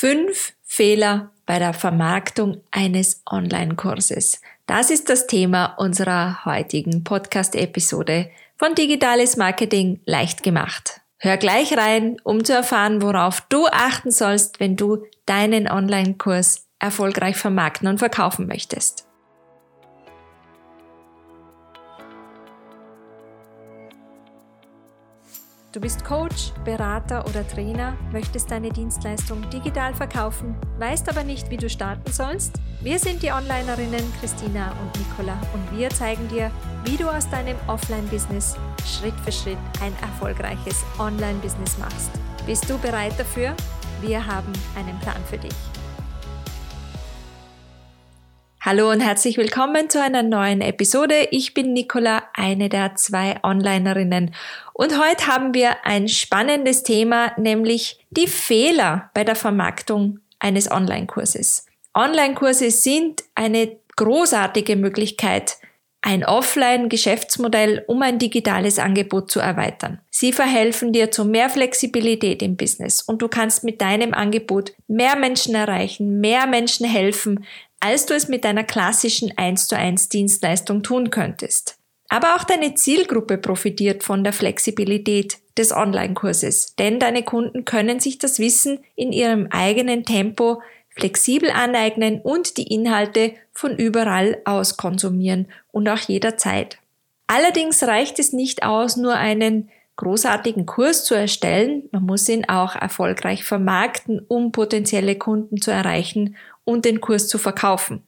Fünf Fehler bei der Vermarktung eines Online-Kurses. Das ist das Thema unserer heutigen Podcast-Episode von Digitales Marketing leicht gemacht. Hör gleich rein, um zu erfahren, worauf du achten sollst, wenn du deinen Online-Kurs erfolgreich vermarkten und verkaufen möchtest. Du bist Coach, Berater oder Trainer, möchtest deine Dienstleistung digital verkaufen, weißt aber nicht, wie du starten sollst? Wir sind die Onlinerinnen Christina und Nicola und wir zeigen dir, wie du aus deinem Offline-Business Schritt für Schritt ein erfolgreiches Online-Business machst. Bist du bereit dafür? Wir haben einen Plan für dich. Hallo und herzlich willkommen zu einer neuen Episode. Ich bin Nicola, eine der zwei Onlinerinnen. Und heute haben wir ein spannendes Thema, nämlich die Fehler bei der Vermarktung eines Online-Kurses. Online-Kurse sind eine großartige Möglichkeit, ein Offline-Geschäftsmodell, um ein digitales Angebot zu erweitern. Sie verhelfen dir zu mehr Flexibilität im Business und du kannst mit deinem Angebot mehr Menschen erreichen, mehr Menschen helfen, als du es mit deiner klassischen 1 zu 1 Dienstleistung tun könntest. Aber auch deine Zielgruppe profitiert von der Flexibilität des Online-Kurses, denn deine Kunden können sich das Wissen in ihrem eigenen Tempo flexibel aneignen und die Inhalte von überall aus konsumieren und auch jederzeit. Allerdings reicht es nicht aus, nur einen großartigen Kurs zu erstellen, man muss ihn auch erfolgreich vermarkten, um potenzielle Kunden zu erreichen und den Kurs zu verkaufen.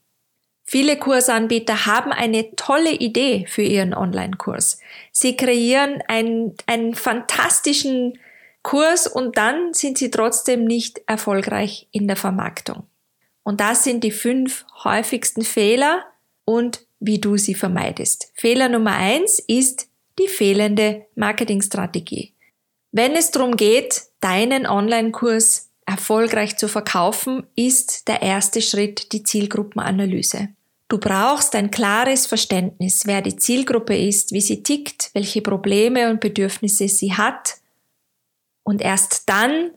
Viele Kursanbieter haben eine tolle Idee für ihren Online-Kurs. Sie kreieren einen, einen fantastischen Kurs und dann sind sie trotzdem nicht erfolgreich in der Vermarktung. Und das sind die fünf häufigsten Fehler und wie du sie vermeidest. Fehler Nummer eins ist die fehlende Marketingstrategie. Wenn es darum geht, deinen Online-Kurs erfolgreich zu verkaufen, ist der erste Schritt die Zielgruppenanalyse. Du brauchst ein klares Verständnis, wer die Zielgruppe ist, wie sie tickt, welche Probleme und Bedürfnisse sie hat. Und erst dann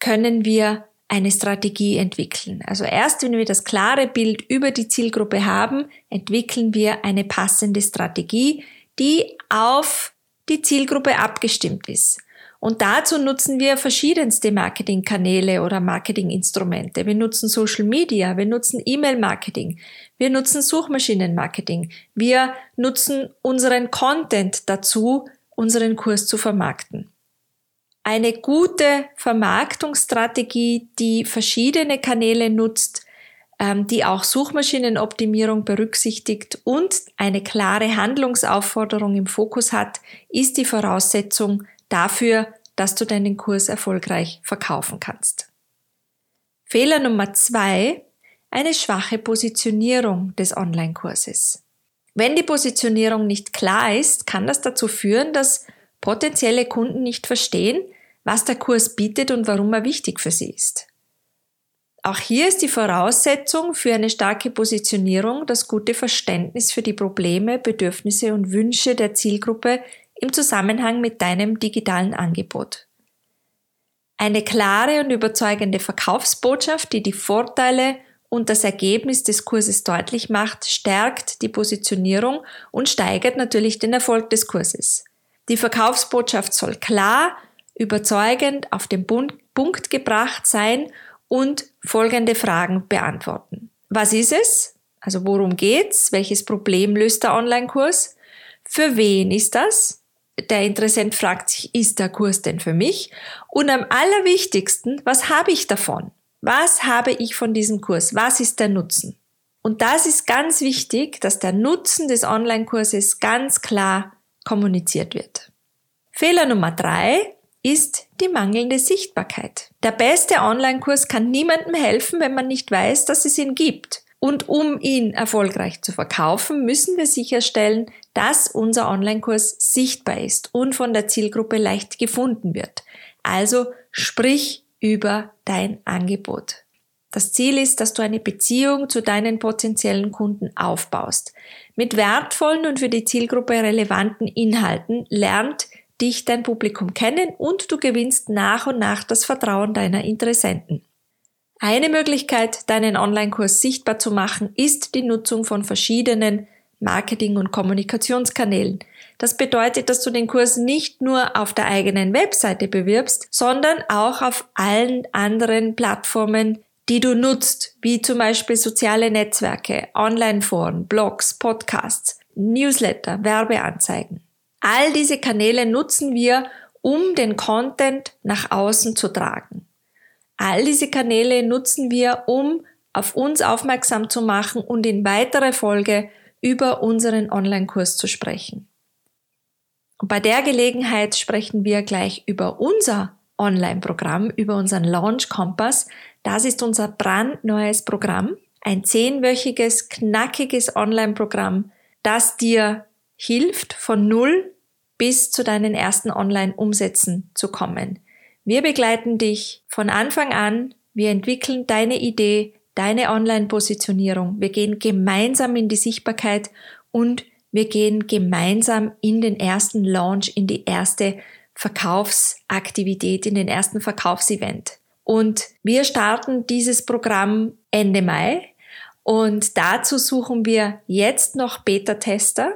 können wir eine Strategie entwickeln. Also erst wenn wir das klare Bild über die Zielgruppe haben, entwickeln wir eine passende Strategie, die auf die Zielgruppe abgestimmt ist. Und dazu nutzen wir verschiedenste Marketingkanäle oder Marketinginstrumente. Wir nutzen Social Media, wir nutzen E-Mail-Marketing, wir nutzen Suchmaschinenmarketing, wir nutzen unseren Content dazu, unseren Kurs zu vermarkten. Eine gute Vermarktungsstrategie, die verschiedene Kanäle nutzt, ähm, die auch Suchmaschinenoptimierung berücksichtigt und eine klare Handlungsaufforderung im Fokus hat, ist die Voraussetzung dafür, dass du deinen Kurs erfolgreich verkaufen kannst. Fehler Nummer zwei, eine schwache Positionierung des Online-Kurses. Wenn die Positionierung nicht klar ist, kann das dazu führen, dass potenzielle Kunden nicht verstehen, was der Kurs bietet und warum er wichtig für sie ist. Auch hier ist die Voraussetzung für eine starke Positionierung das gute Verständnis für die Probleme, Bedürfnisse und Wünsche der Zielgruppe im Zusammenhang mit deinem digitalen Angebot. Eine klare und überzeugende Verkaufsbotschaft, die die Vorteile und das Ergebnis des Kurses deutlich macht, stärkt die Positionierung und steigert natürlich den Erfolg des Kurses. Die Verkaufsbotschaft soll klar, überzeugend auf den Punkt gebracht sein und folgende Fragen beantworten. Was ist es? Also worum geht's? Welches Problem löst der Online-Kurs? Für wen ist das? Der Interessent fragt sich, ist der Kurs denn für mich? Und am allerwichtigsten, was habe ich davon? Was habe ich von diesem Kurs? Was ist der Nutzen? Und das ist ganz wichtig, dass der Nutzen des Online-Kurses ganz klar kommuniziert wird. Fehler Nummer drei ist die mangelnde Sichtbarkeit. Der beste Online-Kurs kann niemandem helfen, wenn man nicht weiß, dass es ihn gibt. Und um ihn erfolgreich zu verkaufen, müssen wir sicherstellen, dass unser Online-Kurs sichtbar ist und von der Zielgruppe leicht gefunden wird. Also sprich über dein Angebot. Das Ziel ist, dass du eine Beziehung zu deinen potenziellen Kunden aufbaust. Mit wertvollen und für die Zielgruppe relevanten Inhalten lernt dich dein Publikum kennen und du gewinnst nach und nach das Vertrauen deiner Interessenten. Eine Möglichkeit, deinen Online-Kurs sichtbar zu machen, ist die Nutzung von verschiedenen Marketing- und Kommunikationskanälen. Das bedeutet, dass du den Kurs nicht nur auf der eigenen Webseite bewirbst, sondern auch auf allen anderen Plattformen, die du nutzt, wie zum Beispiel soziale Netzwerke, Online-Foren, Blogs, Podcasts, Newsletter, Werbeanzeigen. All diese Kanäle nutzen wir, um den Content nach außen zu tragen. All diese Kanäle nutzen wir, um auf uns aufmerksam zu machen und in weiterer Folge über unseren Online-Kurs zu sprechen. Und bei der Gelegenheit sprechen wir gleich über unser Online-Programm, über unseren Launch Kompass. Das ist unser brandneues Programm, ein zehnwöchiges, knackiges Online-Programm, das dir hilft, von null bis zu deinen ersten Online-Umsätzen zu kommen. Wir begleiten dich von Anfang an. Wir entwickeln deine Idee, deine Online-Positionierung. Wir gehen gemeinsam in die Sichtbarkeit und wir gehen gemeinsam in den ersten Launch, in die erste Verkaufsaktivität, in den ersten Verkaufsevent. Und wir starten dieses Programm Ende Mai und dazu suchen wir jetzt noch Beta-Tester.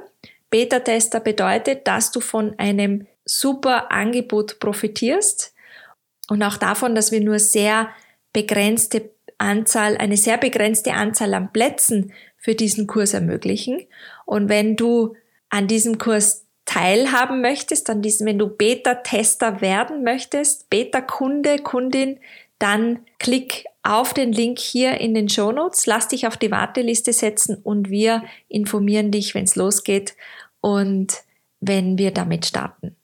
Beta-Tester bedeutet, dass du von einem super Angebot profitierst und auch davon, dass wir nur sehr begrenzte Anzahl, eine sehr begrenzte Anzahl an Plätzen für diesen Kurs ermöglichen. Und wenn du an diesem Kurs teilhaben möchtest, an diesem, wenn du Beta-Tester werden möchtest, Beta-Kunde, Kundin, dann klick auf den Link hier in den Show Notes, lass dich auf die Warteliste setzen und wir informieren dich, wenn es losgeht und wenn wir damit starten.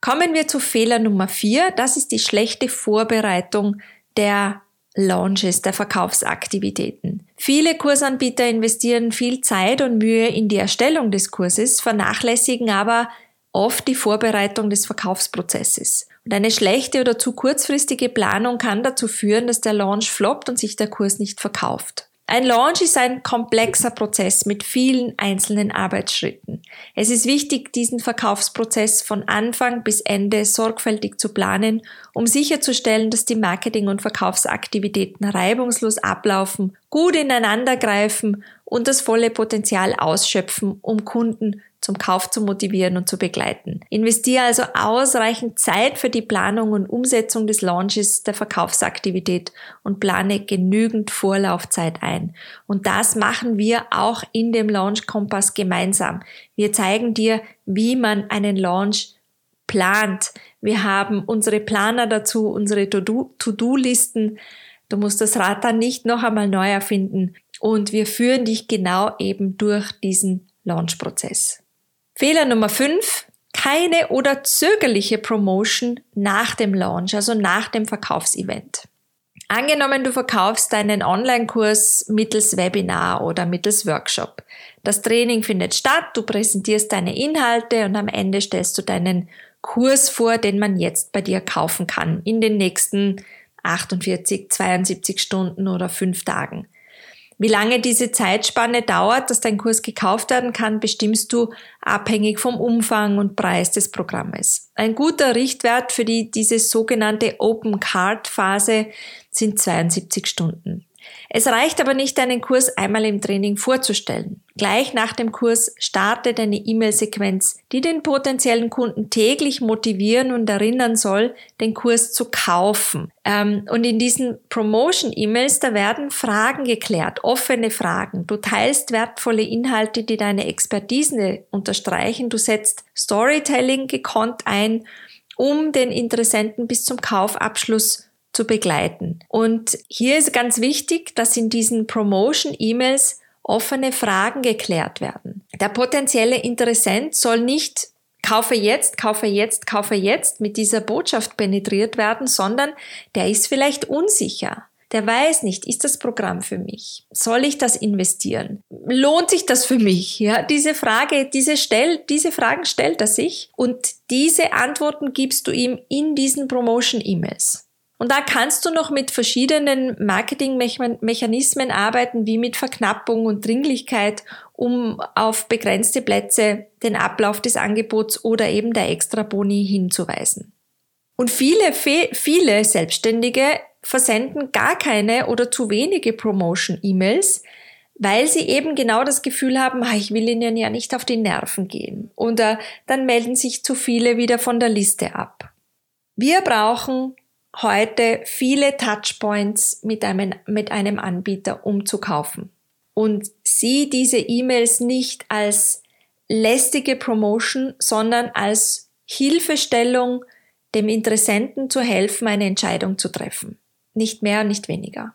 Kommen wir zu Fehler Nummer vier. Das ist die schlechte Vorbereitung der Launches, der Verkaufsaktivitäten. Viele Kursanbieter investieren viel Zeit und Mühe in die Erstellung des Kurses, vernachlässigen aber oft die Vorbereitung des Verkaufsprozesses. Und eine schlechte oder zu kurzfristige Planung kann dazu führen, dass der Launch floppt und sich der Kurs nicht verkauft. Ein Launch ist ein komplexer Prozess mit vielen einzelnen Arbeitsschritten. Es ist wichtig, diesen Verkaufsprozess von Anfang bis Ende sorgfältig zu planen, um sicherzustellen, dass die Marketing- und Verkaufsaktivitäten reibungslos ablaufen, gut ineinandergreifen und das volle Potenzial ausschöpfen, um Kunden zum Kauf zu motivieren und zu begleiten. Investiere also ausreichend Zeit für die Planung und Umsetzung des Launches der Verkaufsaktivität und plane genügend Vorlaufzeit ein. Und das machen wir auch in dem Launch Kompass gemeinsam. Wir zeigen dir, wie man einen Launch plant. Wir haben unsere Planer dazu, unsere To-Do-Listen. Du musst das Rad dann nicht noch einmal neu erfinden. Und wir führen dich genau eben durch diesen Launch-Prozess. Fehler Nummer 5. Keine oder zögerliche Promotion nach dem Launch, also nach dem Verkaufsevent. Angenommen, du verkaufst deinen Online-Kurs mittels Webinar oder mittels Workshop. Das Training findet statt, du präsentierst deine Inhalte und am Ende stellst du deinen Kurs vor, den man jetzt bei dir kaufen kann in den nächsten 48, 72 Stunden oder 5 Tagen. Wie lange diese Zeitspanne dauert, dass dein Kurs gekauft werden kann, bestimmst du abhängig vom Umfang und Preis des Programmes. Ein guter Richtwert für die, diese sogenannte Open Card Phase sind 72 Stunden. Es reicht aber nicht, deinen Kurs einmal im Training vorzustellen. Gleich nach dem Kurs startet eine E-Mail-Sequenz, die den potenziellen Kunden täglich motivieren und erinnern soll, den Kurs zu kaufen. Ähm, und in diesen Promotion-E-Mails, da werden Fragen geklärt, offene Fragen. Du teilst wertvolle Inhalte, die deine Expertise unterstreichen. Du setzt Storytelling gekonnt ein, um den Interessenten bis zum Kaufabschluss zu begleiten. Und hier ist ganz wichtig, dass in diesen Promotion-E-Mails offene Fragen geklärt werden. Der potenzielle Interessent soll nicht kaufe jetzt, kaufe jetzt, kaufe jetzt mit dieser Botschaft penetriert werden, sondern der ist vielleicht unsicher. Der weiß nicht, ist das Programm für mich? Soll ich das investieren? Lohnt sich das für mich? Ja, diese Frage, diese stell, diese Fragen stellt er sich und diese Antworten gibst du ihm in diesen Promotion-E-Mails. Und da kannst du noch mit verschiedenen Marketingmechanismen arbeiten, wie mit Verknappung und Dringlichkeit, um auf begrenzte Plätze den Ablauf des Angebots oder eben der Extra-Boni hinzuweisen. Und viele, viele Selbstständige versenden gar keine oder zu wenige Promotion-E-Mails, weil sie eben genau das Gefühl haben, ah, ich will ihnen ja nicht auf die Nerven gehen. Oder dann melden sich zu viele wieder von der Liste ab. Wir brauchen heute viele Touchpoints mit einem, mit einem Anbieter, um zu kaufen. Und sieh diese E-Mails nicht als lästige Promotion, sondern als Hilfestellung, dem Interessenten zu helfen, eine Entscheidung zu treffen. Nicht mehr, nicht weniger.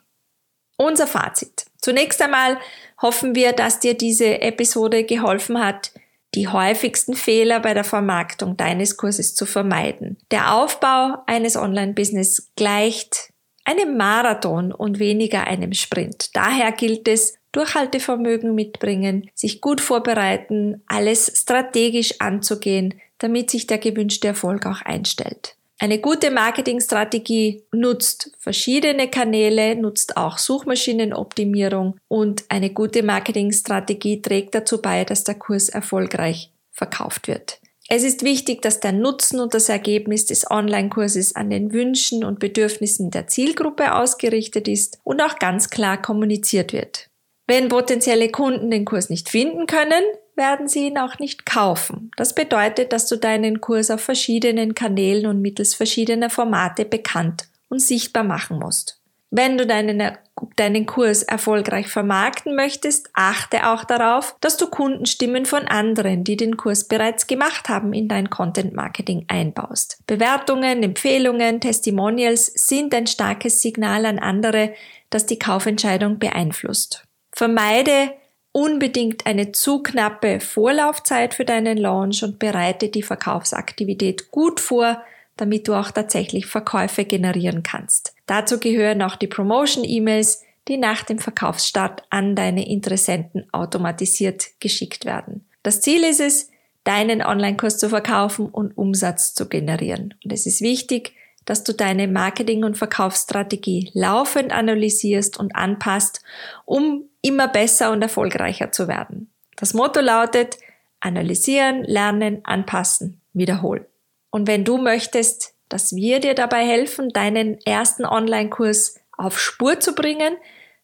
Unser Fazit. Zunächst einmal hoffen wir, dass dir diese Episode geholfen hat, die häufigsten Fehler bei der Vermarktung deines Kurses zu vermeiden. Der Aufbau eines Online-Business gleicht einem Marathon und weniger einem Sprint. Daher gilt es, Durchhaltevermögen mitbringen, sich gut vorbereiten, alles strategisch anzugehen, damit sich der gewünschte Erfolg auch einstellt. Eine gute Marketingstrategie nutzt verschiedene Kanäle, nutzt auch Suchmaschinenoptimierung und eine gute Marketingstrategie trägt dazu bei, dass der Kurs erfolgreich verkauft wird. Es ist wichtig, dass der Nutzen und das Ergebnis des Online-Kurses an den Wünschen und Bedürfnissen der Zielgruppe ausgerichtet ist und auch ganz klar kommuniziert wird. Wenn potenzielle Kunden den Kurs nicht finden können, werden sie ihn auch nicht kaufen. Das bedeutet, dass du deinen Kurs auf verschiedenen Kanälen und mittels verschiedener Formate bekannt und sichtbar machen musst. Wenn du deinen, deinen Kurs erfolgreich vermarkten möchtest, achte auch darauf, dass du Kundenstimmen von anderen, die den Kurs bereits gemacht haben, in dein Content Marketing einbaust. Bewertungen, Empfehlungen, Testimonials sind ein starkes Signal an andere, das die Kaufentscheidung beeinflusst. Vermeide unbedingt eine zu knappe Vorlaufzeit für deinen Launch und bereite die Verkaufsaktivität gut vor, damit du auch tatsächlich Verkäufe generieren kannst. Dazu gehören auch die Promotion-E-Mails, die nach dem Verkaufsstart an deine Interessenten automatisiert geschickt werden. Das Ziel ist es, deinen Online-Kurs zu verkaufen und Umsatz zu generieren. Und es ist wichtig, dass du deine Marketing- und Verkaufsstrategie laufend analysierst und anpasst, um immer besser und erfolgreicher zu werden. Das Motto lautet, analysieren, lernen, anpassen, wiederholen. Und wenn du möchtest, dass wir dir dabei helfen, deinen ersten Online-Kurs auf Spur zu bringen,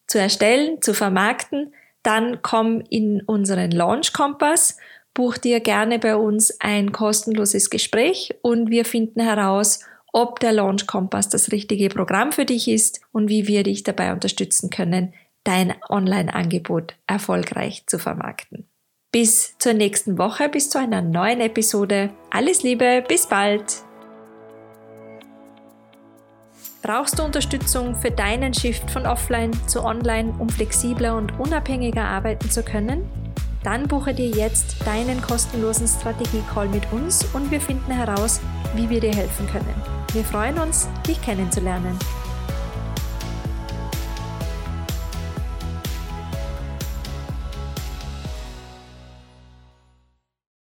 zu erstellen, zu vermarkten, dann komm in unseren Launch Kompass, buch dir gerne bei uns ein kostenloses Gespräch und wir finden heraus, ob der Launch Kompass das richtige Programm für dich ist und wie wir dich dabei unterstützen können, dein Online-Angebot erfolgreich zu vermarkten. Bis zur nächsten Woche, bis zu einer neuen Episode. Alles Liebe, bis bald! Brauchst du Unterstützung für deinen Shift von Offline zu Online, um flexibler und unabhängiger arbeiten zu können? Dann buche dir jetzt deinen kostenlosen Strategie-Call mit uns und wir finden heraus, wie wir dir helfen können. Wir freuen uns, dich kennenzulernen.